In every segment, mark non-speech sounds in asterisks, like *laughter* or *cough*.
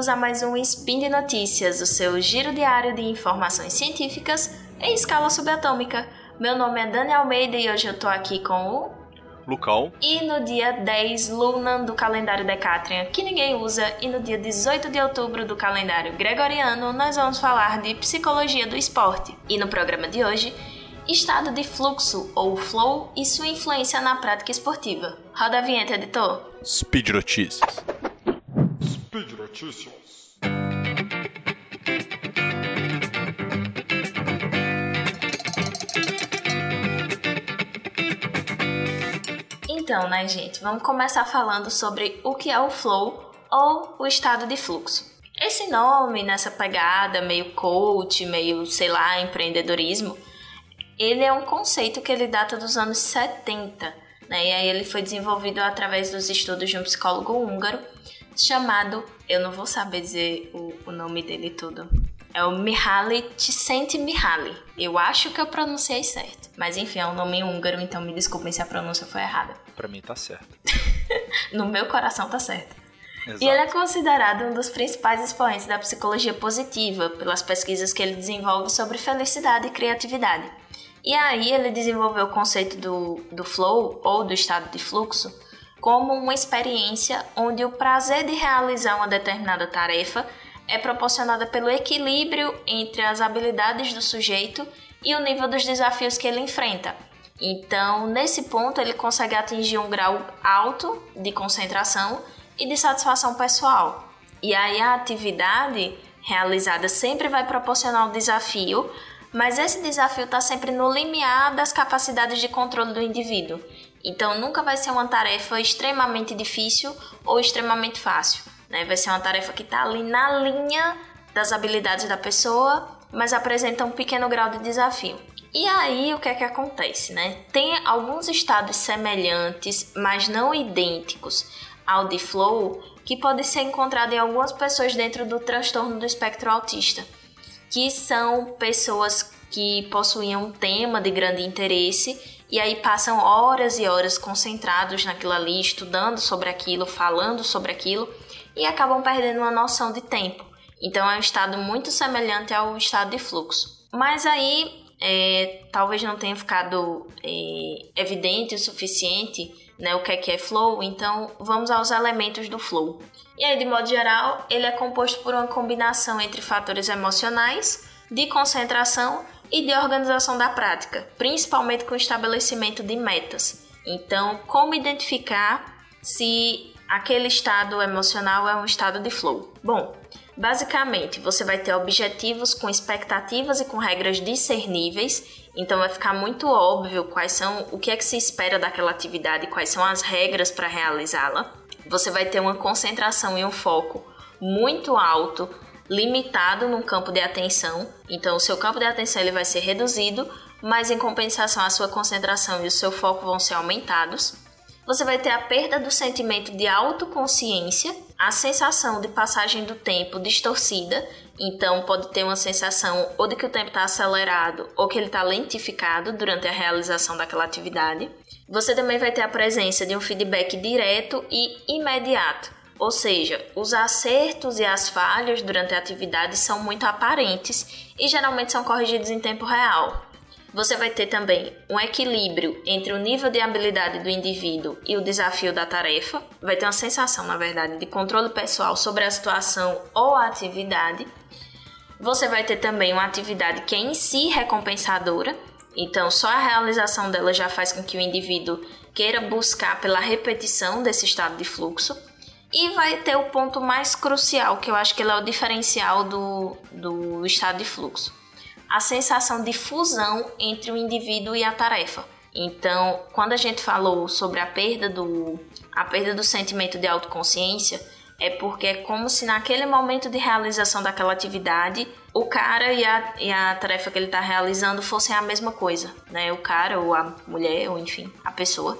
bem-vindos a mais um Spin de Notícias, o seu giro diário de informações científicas em escala subatômica. Meu nome é Dani Almeida e hoje eu tô aqui com o Lucão. E no dia 10 Lunan do calendário Decatrian, que ninguém usa, e no dia 18 de outubro do calendário Gregoriano, nós vamos falar de psicologia do esporte. E no programa de hoje, estado de fluxo ou flow e sua influência na prática esportiva. Roda a vinheta, editor. Speed Notícias. Notícias. Então, né, gente, vamos começar falando sobre o que é o flow ou o estado de fluxo. Esse nome, nessa pegada meio coach, meio, sei lá, empreendedorismo, ele é um conceito que ele data dos anos 70, né? E aí ele foi desenvolvido através dos estudos de um psicólogo húngaro chamado, eu não vou saber dizer o, o nome dele tudo. É o Mihaly Csikszentmihalyi. Eu acho que eu pronunciei certo. Mas enfim, é um nome húngaro, então me desculpem se a pronúncia foi errada. *laughs* Pra mim tá certo. no meu coração tá certo. Exato. E ele é considerado um dos principais expoentes da psicologia positiva, pelas pesquisas que ele desenvolve sobre felicidade e criatividade. E aí ele desenvolveu o conceito do, do flow, ou do estado de fluxo, como uma experiência onde o prazer de realizar uma determinada tarefa é proporcionada pelo equilíbrio entre as habilidades do sujeito e o nível dos desafios que ele enfrenta. Então, nesse ponto, ele consegue atingir um grau alto de concentração e de satisfação pessoal. E aí a atividade realizada sempre vai proporcionar um desafio, mas esse desafio está sempre no limiar das capacidades de controle do indivíduo. Então nunca vai ser uma tarefa extremamente difícil ou extremamente fácil. Né? Vai ser uma tarefa que está ali na linha das habilidades da pessoa, mas apresenta um pequeno grau de desafio. E aí o que é que acontece, né? Tem alguns estados semelhantes, mas não idênticos ao de flow, que pode ser encontrado em algumas pessoas dentro do transtorno do espectro autista, que são pessoas que possuem um tema de grande interesse e aí passam horas e horas concentrados naquilo ali, estudando sobre aquilo, falando sobre aquilo e acabam perdendo uma noção de tempo. Então é um estado muito semelhante ao estado de fluxo. Mas aí é, talvez não tenha ficado é, evidente o suficiente né, o que é que é flow, então vamos aos elementos do flow. E aí, de modo geral, ele é composto por uma combinação entre fatores emocionais, de concentração e de organização da prática, principalmente com o estabelecimento de metas. Então, como identificar se aquele estado emocional é um estado de flow? Bom, basicamente, você vai ter objetivos com expectativas e com regras discerníveis então vai ficar muito óbvio quais são o que é que se espera daquela atividade, quais são as regras para realizá-la. Você vai ter uma concentração e um foco muito alto, limitado num campo de atenção. Então o seu campo de atenção ele vai ser reduzido, mas em compensação a sua concentração e o seu foco vão ser aumentados. Você vai ter a perda do sentimento de autoconsciência, a sensação de passagem do tempo distorcida então, pode ter uma sensação ou de que o tempo está acelerado ou que ele está lentificado durante a realização daquela atividade. Você também vai ter a presença de um feedback direto e imediato, ou seja, os acertos e as falhas durante a atividade são muito aparentes e geralmente são corrigidos em tempo real. Você vai ter também um equilíbrio entre o nível de habilidade do indivíduo e o desafio da tarefa. Vai ter uma sensação, na verdade, de controle pessoal sobre a situação ou a atividade. Você vai ter também uma atividade que é em si recompensadora, então só a realização dela já faz com que o indivíduo queira buscar pela repetição desse estado de fluxo. E vai ter o ponto mais crucial, que eu acho que ele é o diferencial do, do estado de fluxo. A sensação de fusão entre o indivíduo e a tarefa. Então, quando a gente falou sobre a perda do, a perda do sentimento de autoconsciência, é porque é como se naquele momento de realização daquela atividade, o cara e a, e a tarefa que ele está realizando fossem a mesma coisa, né? O cara ou a mulher, ou enfim, a pessoa,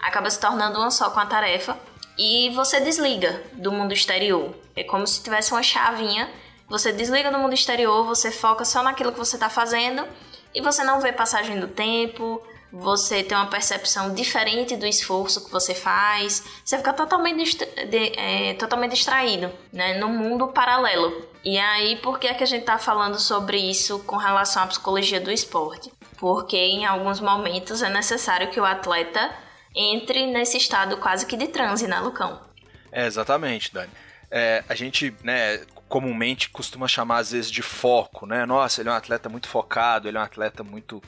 acaba se tornando uma só com a tarefa e você desliga do mundo exterior. É como se tivesse uma chavinha, você desliga do mundo exterior, você foca só naquilo que você está fazendo e você não vê passagem do tempo, você tem uma percepção diferente do esforço que você faz, você fica totalmente, de, é, totalmente distraído, né, no mundo paralelo. E aí, por que, é que a gente tá falando sobre isso com relação à psicologia do esporte? Porque em alguns momentos é necessário que o atleta entre nesse estado quase que de transe, né, Lucão? É, exatamente, Dani. É, a gente, né, comumente costuma chamar às vezes de foco, né? Nossa, ele é um atleta muito focado, ele é um atleta muito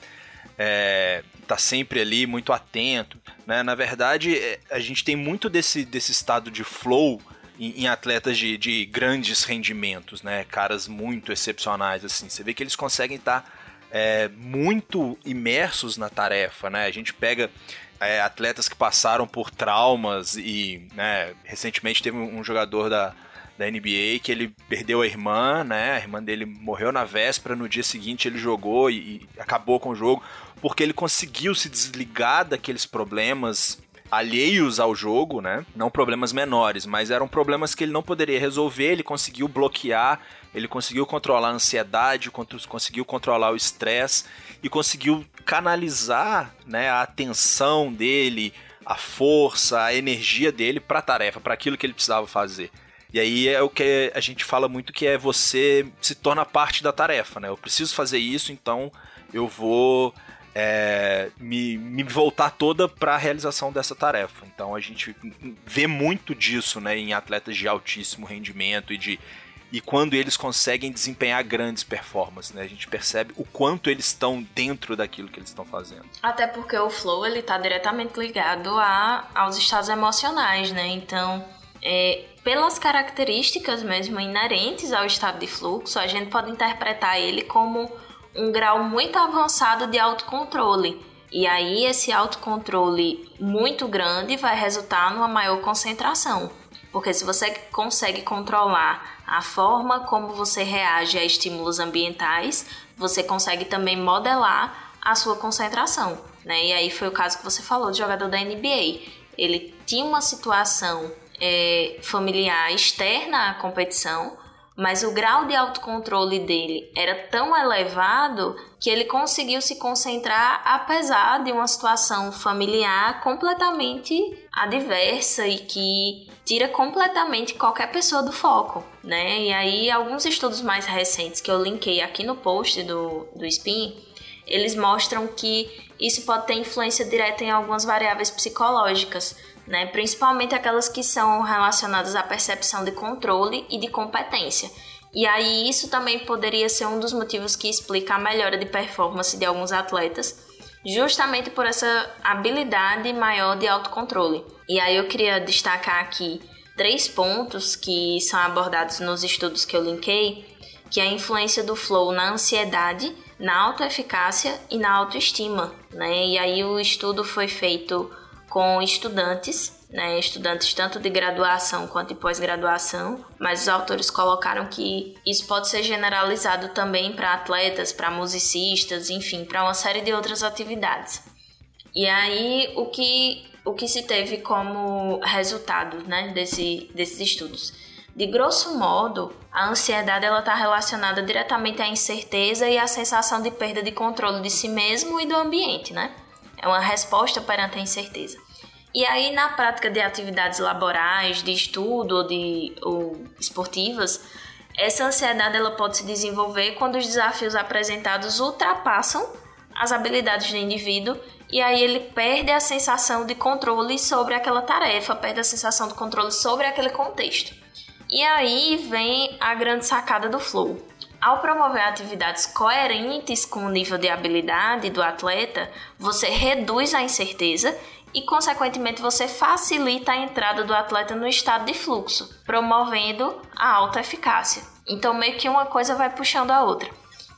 é, tá sempre ali muito atento, né? Na verdade, é, a gente tem muito desse, desse estado de flow em, em atletas de, de, grandes rendimentos, né? Caras muito excepcionais, assim. Você vê que eles conseguem estar tá, é, muito imersos na tarefa, né? A gente pega é, atletas que passaram por traumas e, né? Recentemente teve um jogador da da NBA, que ele perdeu a irmã, né? A irmã dele morreu na véspera, no dia seguinte ele jogou e, e acabou com o jogo, porque ele conseguiu se desligar daqueles problemas alheios ao jogo, né? Não problemas menores, mas eram problemas que ele não poderia resolver, ele conseguiu bloquear, ele conseguiu controlar a ansiedade, conseguiu controlar o estresse e conseguiu canalizar, né, a atenção dele, a força, a energia dele para a tarefa, para aquilo que ele precisava fazer. E aí é o que a gente fala muito que é você se torna parte da tarefa, né? Eu preciso fazer isso, então eu vou é, me, me voltar toda para a realização dessa tarefa. Então a gente vê muito disso, né, em atletas de altíssimo rendimento e de e quando eles conseguem desempenhar grandes performances, né? A gente percebe o quanto eles estão dentro daquilo que eles estão fazendo. Até porque o flow ele tá diretamente ligado a, aos estados emocionais, né? Então, é, pelas características mesmo inerentes ao estado de fluxo, a gente pode interpretar ele como um grau muito avançado de autocontrole. E aí, esse autocontrole muito grande vai resultar numa maior concentração. Porque se você consegue controlar a forma como você reage a estímulos ambientais, você consegue também modelar a sua concentração. Né? E aí foi o caso que você falou do jogador da NBA. Ele tinha uma situação é, familiar externa à competição, mas o grau de autocontrole dele era tão elevado que ele conseguiu se concentrar apesar de uma situação familiar completamente adversa e que tira completamente qualquer pessoa do foco, né? E aí alguns estudos mais recentes que eu linkei aqui no post do, do SPIN, eles mostram que isso pode ter influência direta em algumas variáveis psicológicas, né? principalmente aquelas que são relacionadas à percepção de controle e de competência. E aí isso também poderia ser um dos motivos que explica a melhora de performance de alguns atletas, justamente por essa habilidade maior de autocontrole. E aí eu queria destacar aqui três pontos que são abordados nos estudos que eu linkei, que é a influência do flow na ansiedade, na autoeficácia e na autoestima, né? E aí o estudo foi feito com estudantes, né, estudantes tanto de graduação quanto de pós-graduação, mas os autores colocaram que isso pode ser generalizado também para atletas, para musicistas, enfim, para uma série de outras atividades. E aí o que o que se teve como resultado, né, desse, desses estudos? De grosso modo, a ansiedade ela está relacionada diretamente à incerteza e à sensação de perda de controle de si mesmo e do ambiente, né? É uma resposta perante a incerteza. E aí, na prática de atividades laborais, de estudo ou, de, ou esportivas, essa ansiedade ela pode se desenvolver quando os desafios apresentados ultrapassam as habilidades do indivíduo e aí ele perde a sensação de controle sobre aquela tarefa, perde a sensação de controle sobre aquele contexto. E aí vem a grande sacada do flow. Ao promover atividades coerentes com o nível de habilidade do atleta, você reduz a incerteza e, consequentemente, você facilita a entrada do atleta no estado de fluxo, promovendo a alta eficácia. Então, meio que uma coisa vai puxando a outra.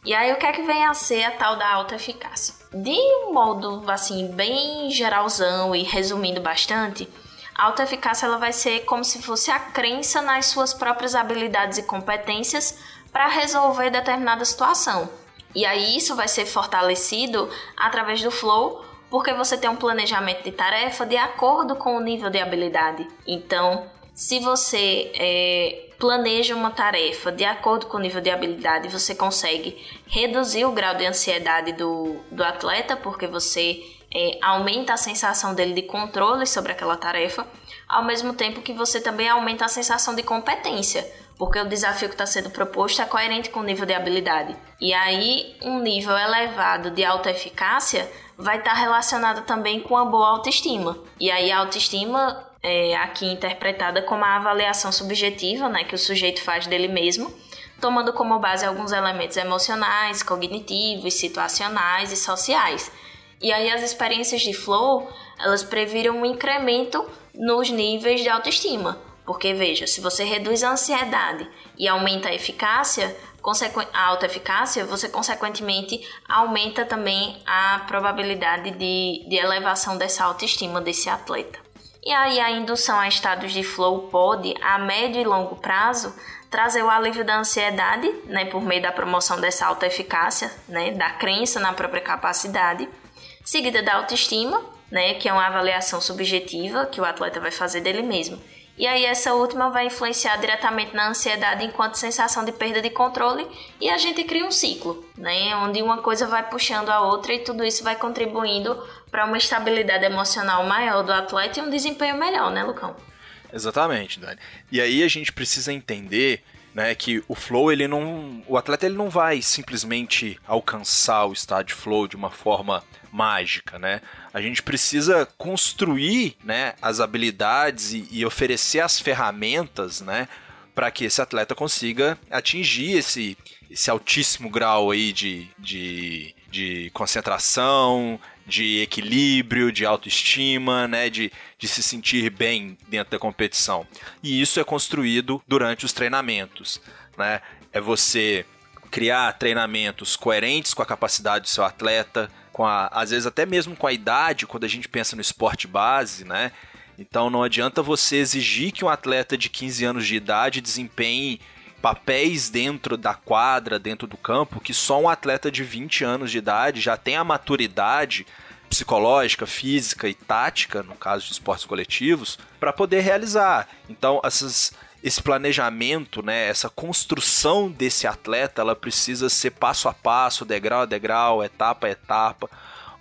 E aí, o que é que vem a ser a tal da alta eficácia? De um modo, assim, bem geralzão e resumindo bastante, a alta eficácia ela vai ser como se fosse a crença nas suas próprias habilidades e competências para resolver determinada situação. E aí isso vai ser fortalecido através do flow, porque você tem um planejamento de tarefa de acordo com o nível de habilidade. Então, se você é, planeja uma tarefa de acordo com o nível de habilidade, você consegue reduzir o grau de ansiedade do, do atleta, porque você é, aumenta a sensação dele de controle sobre aquela tarefa, ao mesmo tempo que você também aumenta a sensação de competência, porque o desafio que está sendo proposto é coerente com o nível de habilidade. E aí, um nível elevado de autoeficácia vai estar tá relacionado também com a boa autoestima. E aí, a autoestima é aqui interpretada como a avaliação subjetiva né, que o sujeito faz dele mesmo, tomando como base alguns elementos emocionais, cognitivos, situacionais e sociais. E aí as experiências de flow, elas previram um incremento nos níveis de autoestima. Porque veja, se você reduz a ansiedade e aumenta a eficácia, a autoeficácia, você consequentemente aumenta também a probabilidade de, de elevação dessa autoestima desse atleta. E aí a indução a estados de flow pode, a médio e longo prazo, trazer o alívio da ansiedade, né, por meio da promoção dessa autoeficácia, né, da crença na própria capacidade, seguida da autoestima, né, que é uma avaliação subjetiva que o atleta vai fazer dele mesmo. E aí essa última vai influenciar diretamente na ansiedade enquanto sensação de perda de controle e a gente cria um ciclo, né, onde uma coisa vai puxando a outra e tudo isso vai contribuindo para uma estabilidade emocional maior do atleta e um desempenho melhor, né, Lucão? Exatamente, Dani. E aí a gente precisa entender né, que o flow ele não, o atleta ele não vai simplesmente alcançar o estado de flow de uma forma mágica, né? A gente precisa construir, né, as habilidades e, e oferecer as ferramentas, né, para que esse atleta consiga atingir esse, esse altíssimo grau aí de, de, de concentração, de equilíbrio, de autoestima, né, de, de se sentir bem dentro da competição. E isso é construído durante os treinamentos, né? É você criar treinamentos coerentes com a capacidade do seu atleta, com a, às vezes até mesmo com a idade, quando a gente pensa no esporte base, né? Então não adianta você exigir que um atleta de 15 anos de idade desempenhe papéis dentro da quadra, dentro do campo, que só um atleta de 20 anos de idade já tem a maturidade psicológica, física e tática, no caso de esportes coletivos, para poder realizar. Então, essas, esse planejamento, né, essa construção desse atleta, ela precisa ser passo a passo, degrau a degrau, etapa a etapa.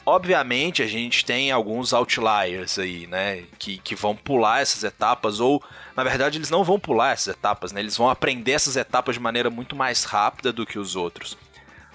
Obviamente, a gente tem alguns outliers aí, né, que, que vão pular essas etapas ou na verdade, eles não vão pular essas etapas, né? Eles vão aprender essas etapas de maneira muito mais rápida do que os outros.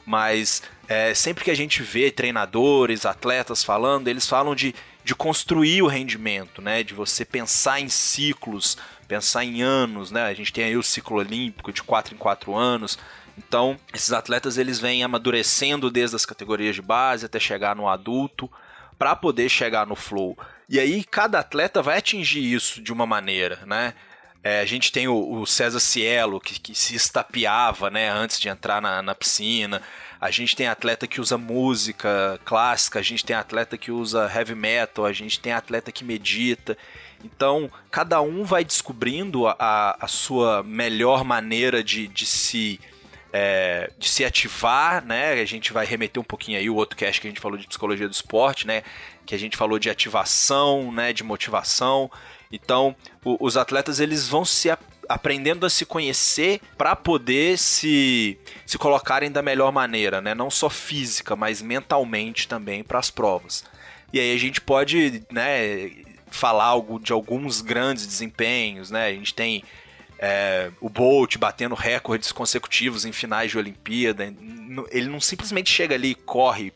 Mas é, sempre que a gente vê treinadores, atletas falando, eles falam de, de construir o rendimento, né? De você pensar em ciclos, pensar em anos, né? A gente tem aí o ciclo olímpico de 4 em 4 anos. Então, esses atletas eles vêm amadurecendo desde as categorias de base até chegar no adulto para poder chegar no flow. E aí cada atleta vai atingir isso de uma maneira, né? É, a gente tem o, o César Cielo, que, que, se estapeava né, antes de entrar na, na, piscina. A gente tem atleta que usa música clássica, a gente tem atleta que usa heavy metal, a gente tem atleta que medita. Então, cada um vai descobrindo a, a sua melhor maneira de, de se é, de se ativar, né? A gente vai remeter um pouquinho aí o outro cast que a gente falou de psicologia do esporte, né? Que a gente falou de ativação, né? De motivação. Então, o, os atletas eles vão se aprendendo a se conhecer para poder se, se colocarem da melhor maneira, né? Não só física, mas mentalmente também para as provas. E aí a gente pode, né? Falar algo de alguns grandes desempenhos, né? A gente tem é, o Bolt batendo recordes consecutivos em finais de Olimpíada. Ele não simplesmente chega ali e corre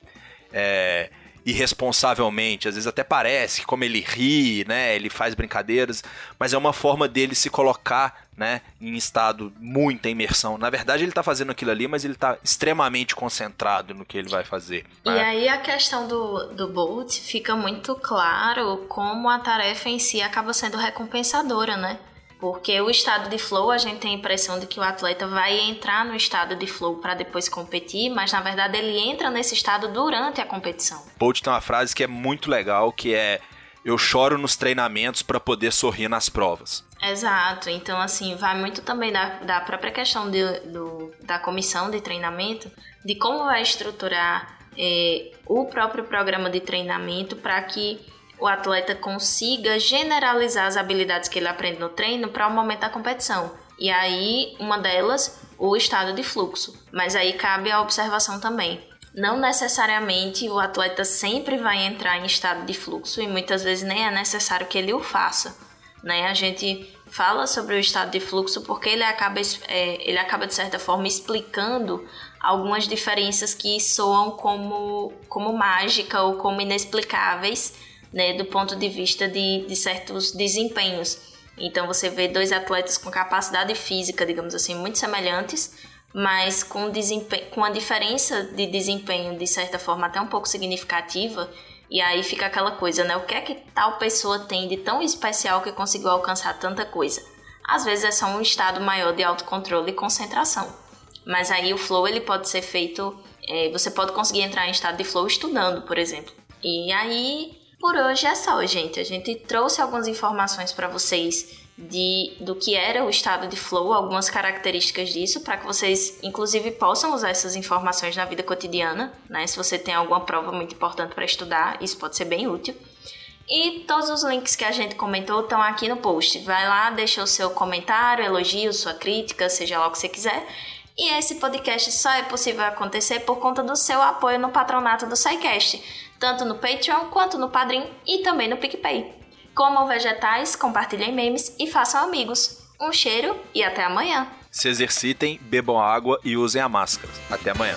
é, irresponsavelmente. Às vezes até parece que como ele ri, né, ele faz brincadeiras, mas é uma forma dele se colocar né, em estado muita imersão. Na verdade, ele está fazendo aquilo ali, mas ele está extremamente concentrado no que ele vai fazer. Né? E aí a questão do, do Bolt fica muito claro como a tarefa em si acaba sendo recompensadora, né? Porque o estado de flow, a gente tem a impressão de que o atleta vai entrar no estado de flow para depois competir, mas na verdade ele entra nesse estado durante a competição. Bolt tem uma frase que é muito legal, que é eu choro nos treinamentos para poder sorrir nas provas. Exato, então assim, vai muito também da, da própria questão de, do, da comissão de treinamento, de como vai estruturar é, o próprio programa de treinamento para que o atleta consiga generalizar as habilidades que ele aprende no treino para o momento da competição. E aí, uma delas, o estado de fluxo. Mas aí cabe a observação também. não necessariamente o atleta sempre vai entrar em estado de fluxo e muitas vezes nem é necessário que ele o faça. Né? A gente fala sobre o estado de fluxo porque ele acaba, é, ele acaba de certa forma explicando algumas diferenças que soam como, como mágica ou como inexplicáveis né, do ponto de vista de, de certos desempenhos. Então você vê dois atletas com capacidade física, digamos assim, muito semelhantes, mas com, com a diferença de desempenho, de certa forma, até um pouco significativa. E aí fica aquela coisa, né? O que é que tal pessoa tem de tão especial que conseguiu alcançar tanta coisa? Às vezes é só um estado maior de autocontrole e concentração. Mas aí o flow ele pode ser feito. É, você pode conseguir entrar em estado de flow estudando, por exemplo. E aí, por hoje é só, gente. A gente trouxe algumas informações para vocês de, do que era o estado de flow, algumas características disso, para que vocês, inclusive, possam usar essas informações na vida cotidiana, né? Se você tem alguma prova muito importante para estudar, isso pode ser bem útil. E todos os links que a gente comentou estão aqui no post. Vai lá, deixa o seu comentário, elogio, sua crítica, seja lá o que você quiser. E esse podcast só é possível acontecer por conta do seu apoio no patronato do SciCast, tanto no Patreon quanto no Padrim e também no PicPay. Comam vegetais, compartilhem memes e façam amigos. Um cheiro e até amanhã. Se exercitem, bebam água e usem a máscara. Até amanhã.